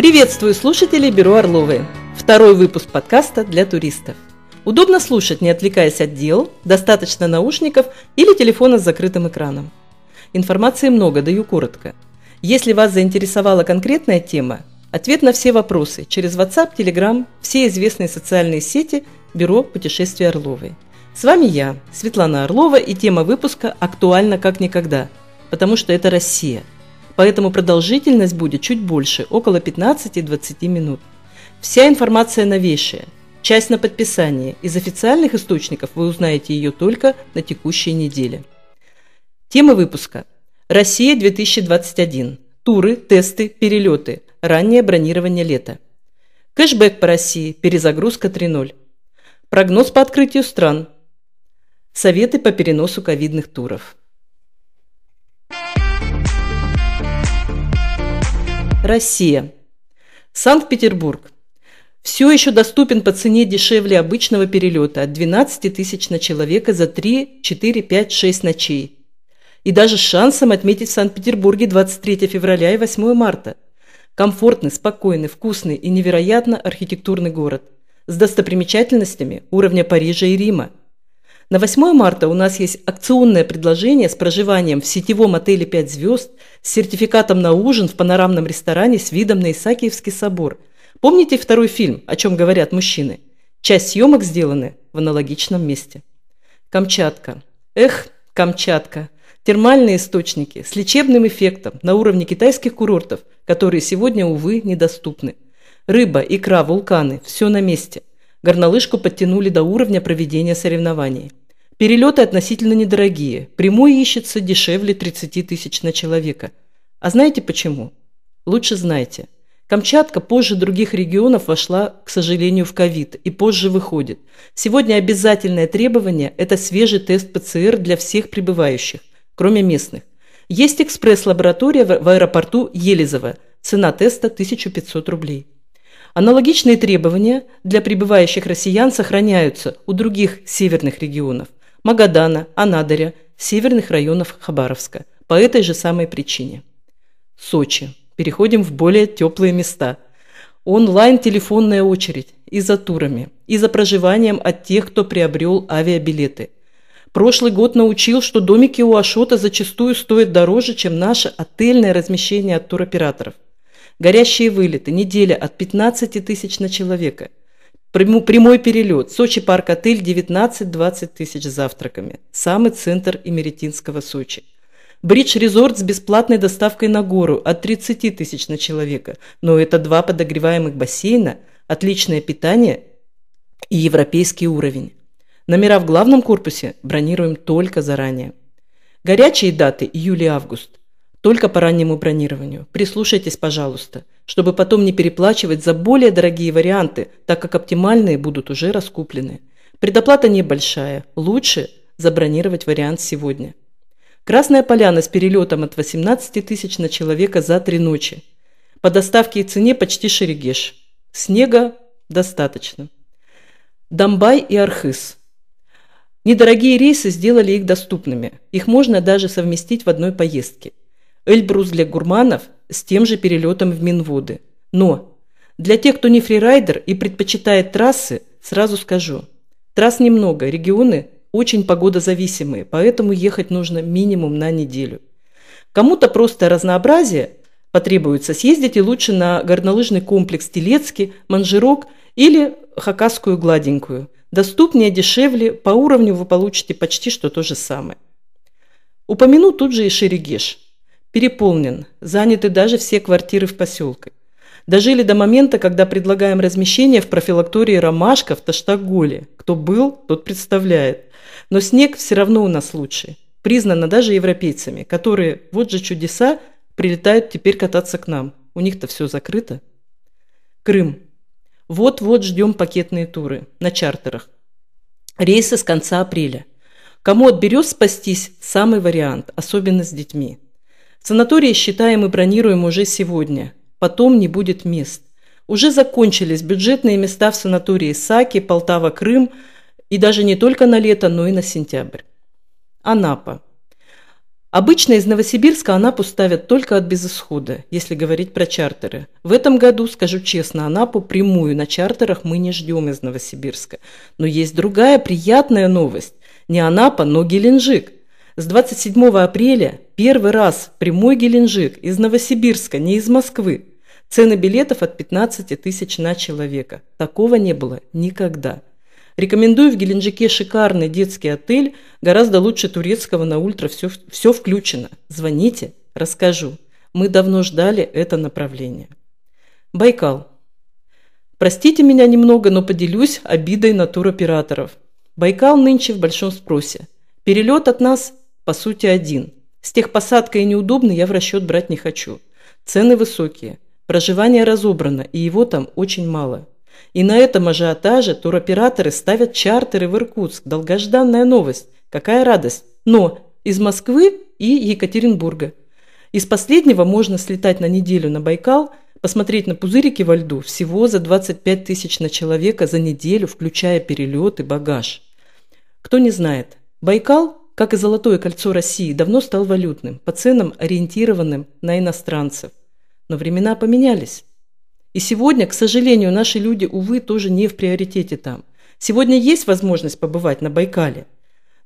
Приветствую слушателей Бюро Орловой. Второй выпуск подкаста для туристов. Удобно слушать, не отвлекаясь от дел, достаточно наушников или телефона с закрытым экраном. Информации много, даю коротко. Если вас заинтересовала конкретная тема, ответ на все вопросы через WhatsApp, Telegram, все известные социальные сети Бюро путешествий Орловой. С вами я, Светлана Орлова, и тема выпуска актуальна как никогда, потому что это Россия – поэтому продолжительность будет чуть больше, около 15-20 минут. Вся информация новейшая, часть на подписании, из официальных источников вы узнаете ее только на текущей неделе. Тема выпуска. Россия 2021. Туры, тесты, перелеты. Раннее бронирование лета. Кэшбэк по России. Перезагрузка 3.0. Прогноз по открытию стран. Советы по переносу ковидных туров. Россия. Санкт-Петербург. Все еще доступен по цене дешевле обычного перелета от 12 тысяч на человека за 3, 4, 5, 6 ночей. И даже с шансом отметить в Санкт-Петербурге 23 февраля и 8 марта. Комфортный, спокойный, вкусный и невероятно архитектурный город. С достопримечательностями уровня Парижа и Рима – на 8 марта у нас есть акционное предложение с проживанием в сетевом отеле 5 звезд с сертификатом на ужин в панорамном ресторане с видом на Исаакиевский собор. Помните второй фильм «О чем говорят мужчины»? Часть съемок сделаны в аналогичном месте. Камчатка. Эх, Камчатка. Термальные источники с лечебным эффектом на уровне китайских курортов, которые сегодня, увы, недоступны. Рыба, икра, вулканы – все на месте. Горнолыжку подтянули до уровня проведения соревнований. Перелеты относительно недорогие. Прямой ищется дешевле 30 тысяч на человека. А знаете почему? Лучше знайте. Камчатка позже других регионов вошла, к сожалению, в ковид и позже выходит. Сегодня обязательное требование – это свежий тест ПЦР для всех прибывающих, кроме местных. Есть экспресс-лаборатория в аэропорту Елизово. Цена теста – 1500 рублей. Аналогичные требования для прибывающих россиян сохраняются у других северных регионов. Магадана, Анадыря, северных районов Хабаровска. По этой же самой причине. Сочи. Переходим в более теплые места. Онлайн-телефонная очередь и за турами, и за проживанием от тех, кто приобрел авиабилеты. Прошлый год научил, что домики у Ашота зачастую стоят дороже, чем наше отельное размещение от туроператоров. Горящие вылеты, неделя от 15 тысяч на человека – Прямой перелет. Сочи парк-отель 19-20 тысяч завтраками. Самый центр Эмеретинского Сочи. Бридж-резорт с бесплатной доставкой на гору от 30 тысяч на человека. Но это два подогреваемых бассейна, отличное питание и европейский уровень. Номера в главном корпусе бронируем только заранее. Горячие даты июль и август. Только по раннему бронированию. Прислушайтесь, пожалуйста, чтобы потом не переплачивать за более дорогие варианты, так как оптимальные будут уже раскуплены. Предоплата небольшая. Лучше забронировать вариант сегодня. Красная поляна с перелетом от 18 тысяч на человека за три ночи. По доставке и цене почти Шерегеш. Снега достаточно. Домбай и Архыз. Недорогие рейсы сделали их доступными. Их можно даже совместить в одной поездке. Эльбрус для гурманов с тем же перелетом в Минводы. Но для тех, кто не фрирайдер и предпочитает трассы, сразу скажу. Трасс немного, регионы очень погодозависимые, поэтому ехать нужно минимум на неделю. Кому-то просто разнообразие потребуется, съездите лучше на горнолыжный комплекс Телецкий, Манжирок или Хакасскую гладенькую. Доступнее, дешевле, по уровню вы получите почти что то же самое. Упомяну тут же и Шерегеш – Переполнен, заняты даже все квартиры в поселке. Дожили до момента, когда предлагаем размещение в профилактории «Ромашка» в Таштаголе. Кто был, тот представляет. Но снег все равно у нас лучший. Признано даже европейцами, которые, вот же чудеса, прилетают теперь кататься к нам. У них-то все закрыто. Крым. Вот-вот ждем пакетные туры на чартерах. Рейсы с конца апреля. Кому от берез спастись – самый вариант, особенно с детьми. Санатории считаем и бронируем уже сегодня. Потом не будет мест. Уже закончились бюджетные места в санатории Саки, Полтава, Крым и даже не только на лето, но и на сентябрь. Анапа. Обычно из Новосибирска Анапу ставят только от безысхода, если говорить про чартеры. В этом году, скажу честно, Анапу прямую на чартерах мы не ждем из Новосибирска. Но есть другая приятная новость. Не Анапа, но Геленджик. С 27 апреля первый раз прямой Геленджик из Новосибирска, не из Москвы. Цены билетов от 15 тысяч на человека. Такого не было никогда. Рекомендую в Геленджике шикарный детский отель, гораздо лучше турецкого на ультра, все, все включено. Звоните, расскажу. Мы давно ждали это направление. Байкал. Простите меня немного, но поделюсь обидой на туроператоров. Байкал нынче в большом спросе. Перелет от нас, по сути, один. С техпосадкой неудобно, я в расчет брать не хочу. Цены высокие. Проживание разобрано, и его там очень мало. И на этом ажиотаже туроператоры ставят чартеры в Иркутск. Долгожданная новость. Какая радость. Но из Москвы и Екатеринбурга. Из последнего можно слетать на неделю на Байкал, посмотреть на пузырики во льду всего за 25 тысяч на человека за неделю, включая перелет и багаж. Кто не знает, Байкал, как и Золотое кольцо России, давно стал валютным, по ценам ориентированным на иностранцев. Но времена поменялись. И сегодня, к сожалению, наши люди, увы, тоже не в приоритете там. Сегодня есть возможность побывать на Байкале.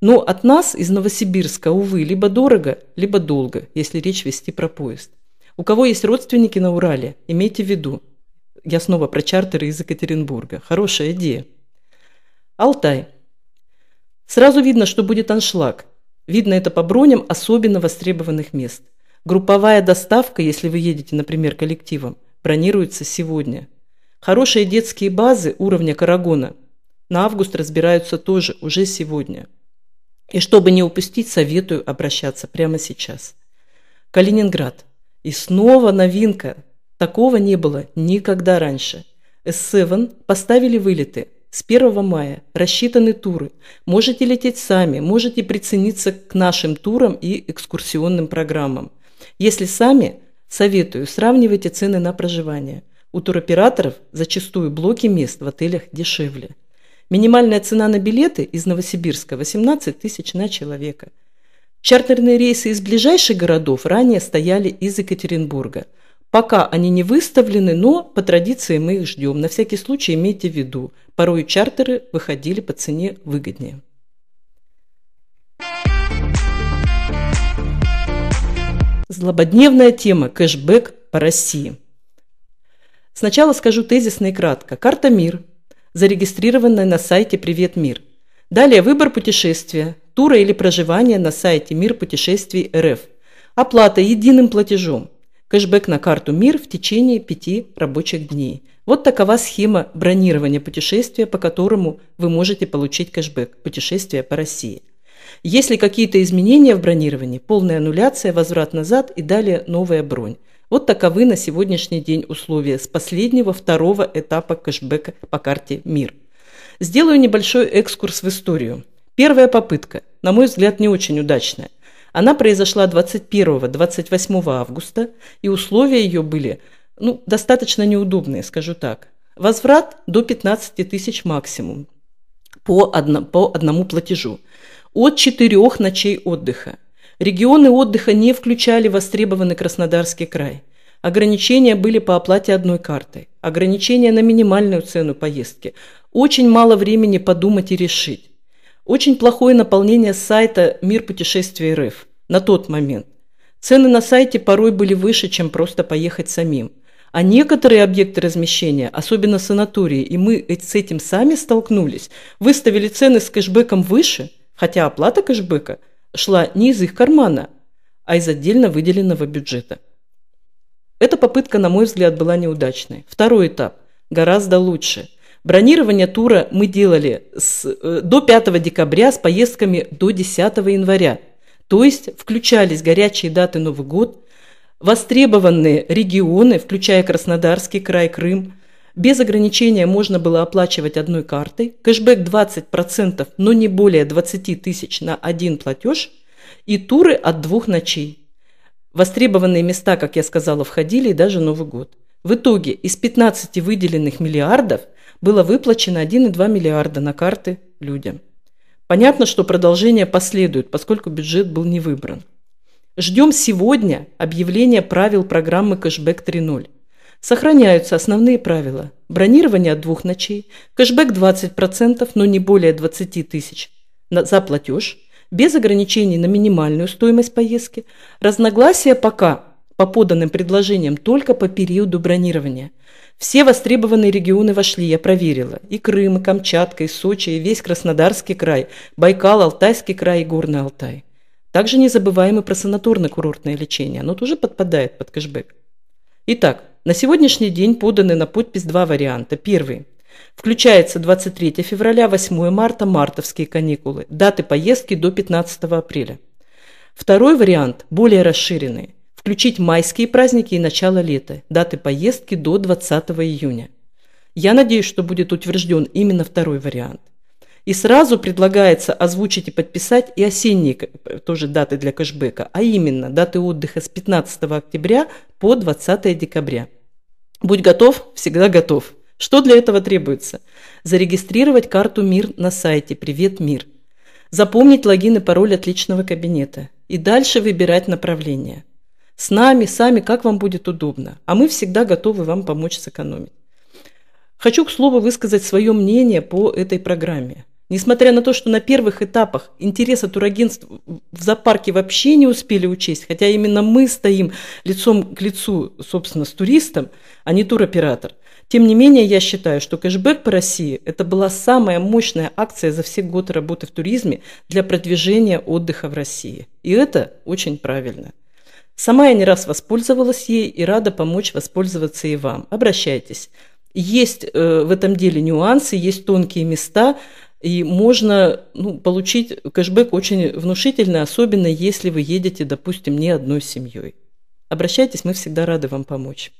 Но от нас из Новосибирска, увы, либо дорого, либо долго, если речь вести про поезд. У кого есть родственники на Урале, имейте в виду. Я снова про чартеры из Екатеринбурга. Хорошая идея. Алтай. Сразу видно, что будет аншлаг. Видно это по броням особенно востребованных мест. Групповая доставка, если вы едете, например, коллективом, бронируется сегодня. Хорошие детские базы уровня Карагона на август разбираются тоже уже сегодня. И чтобы не упустить, советую обращаться прямо сейчас. Калининград. И снова новинка. Такого не было никогда раньше. S7 поставили вылеты. С 1 мая рассчитаны туры. Можете лететь сами, можете прицениться к нашим турам и экскурсионным программам. Если сами, Советую, сравнивайте цены на проживание. У туроператоров зачастую блоки мест в отелях дешевле. Минимальная цена на билеты из Новосибирска – 18 тысяч на человека. Чартерные рейсы из ближайших городов ранее стояли из Екатеринбурга. Пока они не выставлены, но по традиции мы их ждем. На всякий случай имейте в виду, порой чартеры выходили по цене выгоднее. Злободневная тема «Кэшбэк по России». Сначала скажу тезисно и кратко. Карта «Мир», зарегистрированная на сайте «Привет, Мир». Далее выбор путешествия, тура или проживания на сайте «Мир путешествий РФ». Оплата единым платежом. Кэшбэк на карту «Мир» в течение пяти рабочих дней. Вот такова схема бронирования путешествия, по которому вы можете получить кэшбэк «Путешествие по России». Если какие-то изменения в бронировании, полная аннуляция, возврат назад и далее новая бронь. Вот таковы на сегодняшний день условия с последнего второго этапа кэшбэка по карте «Мир». Сделаю небольшой экскурс в историю. Первая попытка, на мой взгляд, не очень удачная. Она произошла 21-28 августа, и условия ее были ну, достаточно неудобные, скажу так. Возврат до 15 тысяч максимум по, одно, по одному платежу от четырех ночей отдыха. Регионы отдыха не включали востребованный Краснодарский край. Ограничения были по оплате одной картой. Ограничения на минимальную цену поездки. Очень мало времени подумать и решить. Очень плохое наполнение сайта «Мир путешествий РФ» на тот момент. Цены на сайте порой были выше, чем просто поехать самим. А некоторые объекты размещения, особенно санатории, и мы с этим сами столкнулись, выставили цены с кэшбэком выше – хотя оплата кэшбэка шла не из их кармана, а из отдельно выделенного бюджета. Эта попытка, на мой взгляд, была неудачной. Второй этап гораздо лучше. Бронирование тура мы делали с, э, до 5 декабря с поездками до 10 января. То есть включались горячие даты Новый год, востребованные регионы, включая Краснодарский край, Крым, без ограничения можно было оплачивать одной картой, кэшбэк 20%, но не более 20 тысяч на один платеж и туры от двух ночей. Востребованные места, как я сказала, входили и даже Новый год. В итоге из 15 выделенных миллиардов было выплачено 1,2 миллиарда на карты людям. Понятно, что продолжение последует, поскольку бюджет был не выбран. Ждем сегодня объявления правил программы «Кэшбэк 3.0». Сохраняются основные правила. Бронирование от двух ночей, кэшбэк 20%, но не более 20 тысяч за платеж, без ограничений на минимальную стоимость поездки. Разногласия пока по поданным предложениям только по периоду бронирования. Все востребованные регионы вошли, я проверила. И Крым, и Камчатка, и Сочи, и весь Краснодарский край, Байкал, Алтайский край и Горный Алтай. Также не забываем и про санаторно-курортное лечение. Оно тоже подпадает под кэшбэк. Итак, на сегодняшний день поданы на подпись два варианта. Первый. Включается 23 февраля, 8 марта, мартовские каникулы. Даты поездки до 15 апреля. Второй вариант, более расширенный. Включить майские праздники и начало лета. Даты поездки до 20 июня. Я надеюсь, что будет утвержден именно второй вариант. И сразу предлагается озвучить и подписать и осенние тоже даты для кэшбэка, а именно даты отдыха с 15 октября по 20 декабря. Будь готов, всегда готов. Что для этого требуется? Зарегистрировать карту МИР на сайте «Привет, МИР». Запомнить логин и пароль от личного кабинета. И дальше выбирать направление. С нами, сами, как вам будет удобно. А мы всегда готовы вам помочь сэкономить. Хочу, к слову, высказать свое мнение по этой программе. Несмотря на то, что на первых этапах интересы турагентств в зоопарке вообще не успели учесть, хотя именно мы стоим лицом к лицу, собственно, с туристом, а не туроператор. Тем не менее, я считаю, что кэшбэк по России – это была самая мощная акция за все годы работы в туризме для продвижения отдыха в России. И это очень правильно. Сама я не раз воспользовалась ей и рада помочь воспользоваться и вам. Обращайтесь. Есть э, в этом деле нюансы, есть тонкие места – и можно ну, получить кэшбэк очень внушительный, особенно если вы едете, допустим, не одной семьей. Обращайтесь, мы всегда рады вам помочь.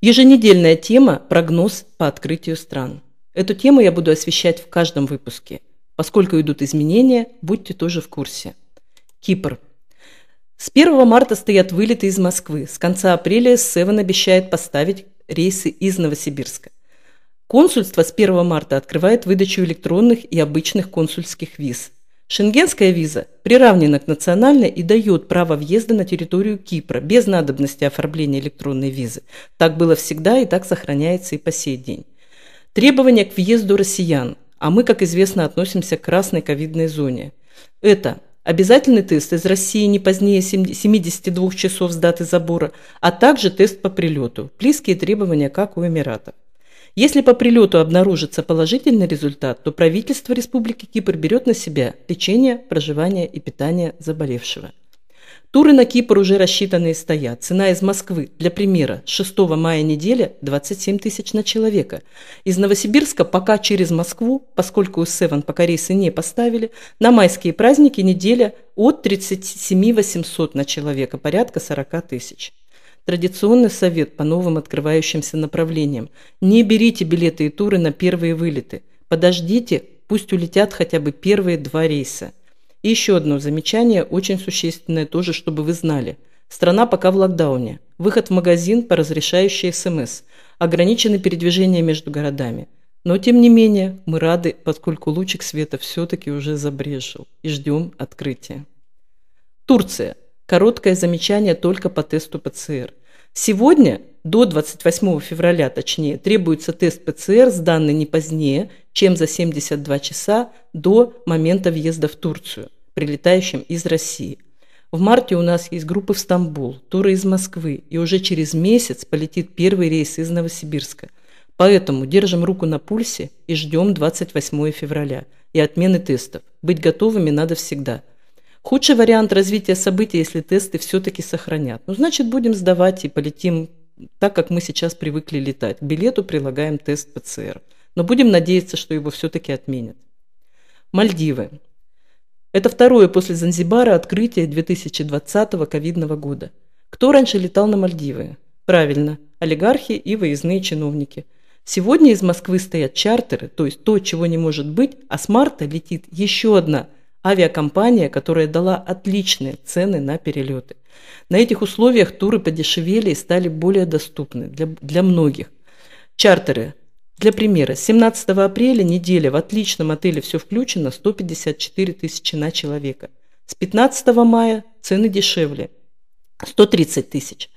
Еженедельная тема – прогноз по открытию стран. Эту тему я буду освещать в каждом выпуске. Поскольку идут изменения, будьте тоже в курсе. Кипр – с 1 марта стоят вылеты из Москвы. С конца апреля Севен обещает поставить рейсы из Новосибирска. Консульство с 1 марта открывает выдачу электронных и обычных консульских виз. Шенгенская виза приравнена к национальной и дает право въезда на территорию Кипра без надобности оформления электронной визы. Так было всегда и так сохраняется и по сей день. Требования к въезду россиян, а мы, как известно, относимся к красной ковидной зоне. Это Обязательный тест из России не позднее 72 часов с даты забора, а также тест по прилету. Близкие требования, как у Эмиратов. Если по прилету обнаружится положительный результат, то правительство Республики Кипр берет на себя лечение, проживание и питание заболевшего. Туры на Кипр уже рассчитаны и стоят. Цена из Москвы, для примера, с 6 мая неделя 27 тысяч на человека. Из Новосибирска пока через Москву, поскольку у Севен пока рейсы не поставили, на майские праздники неделя от 37 800 на человека, порядка 40 тысяч. Традиционный совет по новым открывающимся направлениям. Не берите билеты и туры на первые вылеты. Подождите, пусть улетят хотя бы первые два рейса. И еще одно замечание, очень существенное тоже, чтобы вы знали. Страна пока в локдауне. Выход в магазин по разрешающей СМС. Ограничены передвижения между городами. Но, тем не менее, мы рады, поскольку лучик света все-таки уже забрежил. И ждем открытия. Турция. Короткое замечание только по тесту ПЦР. Сегодня, до 28 февраля точнее, требуется тест ПЦР, сданный не позднее, чем за 72 часа до момента въезда в Турцию, прилетающим из России. В марте у нас есть группы в Стамбул, туры из Москвы, и уже через месяц полетит первый рейс из Новосибирска. Поэтому держим руку на пульсе и ждем 28 февраля и отмены тестов. Быть готовыми надо всегда. Худший вариант развития событий, если тесты все-таки сохранят. Ну, значит, будем сдавать и полетим так, как мы сейчас привыкли летать. К билету прилагаем тест ПЦР. Но будем надеяться, что его все-таки отменят. Мальдивы. Это второе после Занзибара открытие 2020 ковидного года. Кто раньше летал на Мальдивы? Правильно, олигархи и выездные чиновники. Сегодня из Москвы стоят чартеры, то есть то, чего не может быть, а с марта летит еще одна авиакомпания, которая дала отличные цены на перелеты. На этих условиях туры подешевели и стали более доступны для, для многих. Чартеры Для примера, с 17 апреля неделя в отличном отеле «Все включено» 154 тысячи на человека. С 15 мая цены дешевле – 130 тысяч.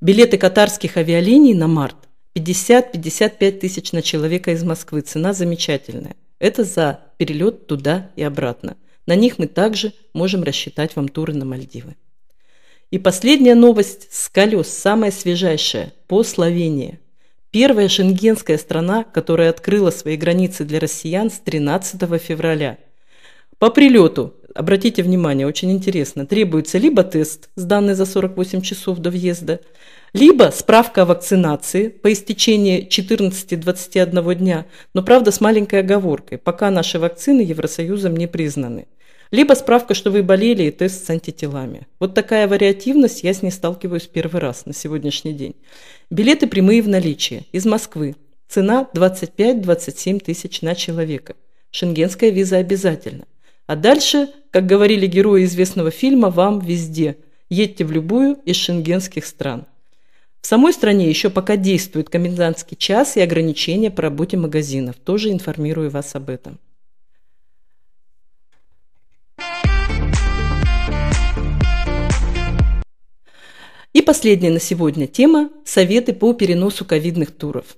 Билеты катарских авиалиний на март 50-55 тысяч на человека из Москвы. Цена замечательная. Это за перелет туда и обратно. На них мы также можем рассчитать вам туры на Мальдивы. И последняя новость с колес, самая свежайшая, по Словении. Первая шенгенская страна, которая открыла свои границы для россиян с 13 февраля. По прилету, обратите внимание, очень интересно, требуется либо тест, сданный за 48 часов до въезда, либо справка о вакцинации по истечении 14-21 дня, но правда с маленькой оговоркой, пока наши вакцины Евросоюзом не признаны. Либо справка, что вы болели и тест с антителами. Вот такая вариативность, я с ней сталкиваюсь первый раз на сегодняшний день. Билеты прямые в наличии. Из Москвы. Цена 25-27 тысяч на человека. Шенгенская виза обязательно. А дальше, как говорили герои известного фильма, вам везде. Едьте в любую из шенгенских стран. В самой стране еще пока действует комендантский час и ограничения по работе магазинов. Тоже информирую вас об этом. И последняя на сегодня тема – советы по переносу ковидных туров.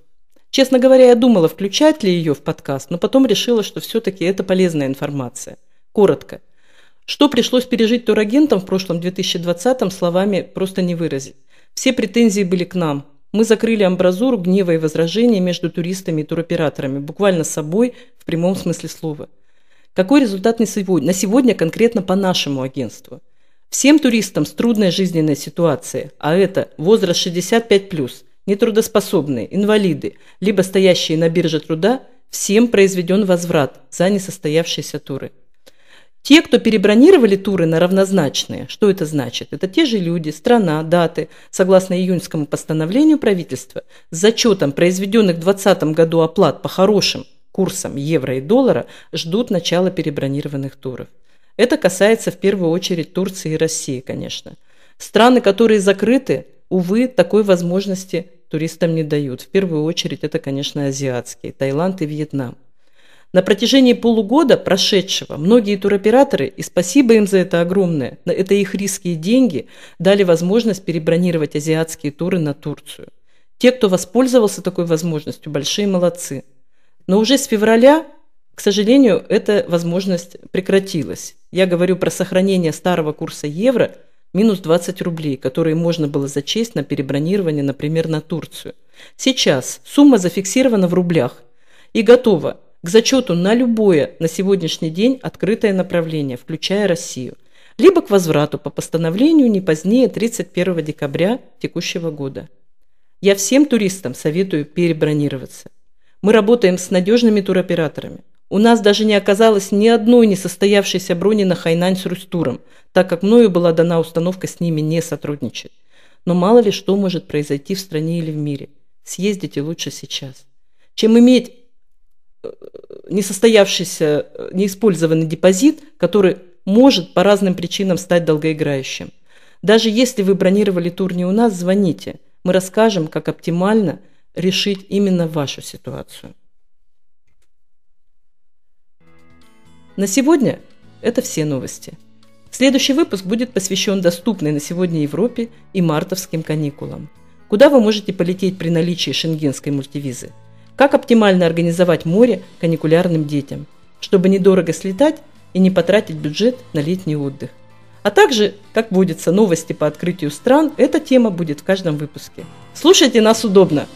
Честно говоря, я думала, включать ли ее в подкаст, но потом решила, что все-таки это полезная информация. Коротко. Что пришлось пережить турагентам в прошлом 2020-м, словами просто не выразить. Все претензии были к нам. Мы закрыли амбразуру гнева и возражений между туристами и туроператорами, буквально собой в прямом смысле слова. Какой результат на сегодня, на сегодня конкретно по нашему агентству? Всем туристам с трудной жизненной ситуацией, а это возраст 65+, нетрудоспособные, инвалиды, либо стоящие на бирже труда, всем произведен возврат за несостоявшиеся туры. Те, кто перебронировали туры на равнозначные, что это значит? Это те же люди, страна, даты, согласно июньскому постановлению правительства, с зачетом произведенных в 2020 году оплат по хорошим курсам евро и доллара, ждут начала перебронированных туров. Это касается в первую очередь Турции и России, конечно. Страны, которые закрыты, увы, такой возможности туристам не дают. В первую очередь это, конечно, азиатские, Таиланд и Вьетнам. На протяжении полугода прошедшего многие туроператоры, и спасибо им за это огромное, это их риски и деньги, дали возможность перебронировать азиатские туры на Турцию. Те, кто воспользовался такой возможностью, большие молодцы. Но уже с февраля, к сожалению, эта возможность прекратилась. Я говорю про сохранение старого курса евро минус 20 рублей, которые можно было зачесть на перебронирование, например, на Турцию. Сейчас сумма зафиксирована в рублях и готова к зачету на любое на сегодняшний день открытое направление, включая Россию, либо к возврату по постановлению не позднее 31 декабря текущего года. Я всем туристам советую перебронироваться. Мы работаем с надежными туроператорами. У нас даже не оказалось ни одной несостоявшейся брони на Хайнань с Рустуром, так как мною была дана установка с ними не сотрудничать. Но мало ли что может произойти в стране или в мире. Съездите лучше сейчас. Чем иметь несостоявшийся, неиспользованный депозит, который может по разным причинам стать долгоиграющим. Даже если вы бронировали тур не у нас, звоните. Мы расскажем, как оптимально решить именно вашу ситуацию. На сегодня это все новости. Следующий выпуск будет посвящен доступной на сегодня Европе и мартовским каникулам. Куда вы можете полететь при наличии шенгенской мультивизы – как оптимально организовать море каникулярным детям, чтобы недорого слетать и не потратить бюджет на летний отдых. А также, как водится, новости по открытию стран, эта тема будет в каждом выпуске. Слушайте нас удобно!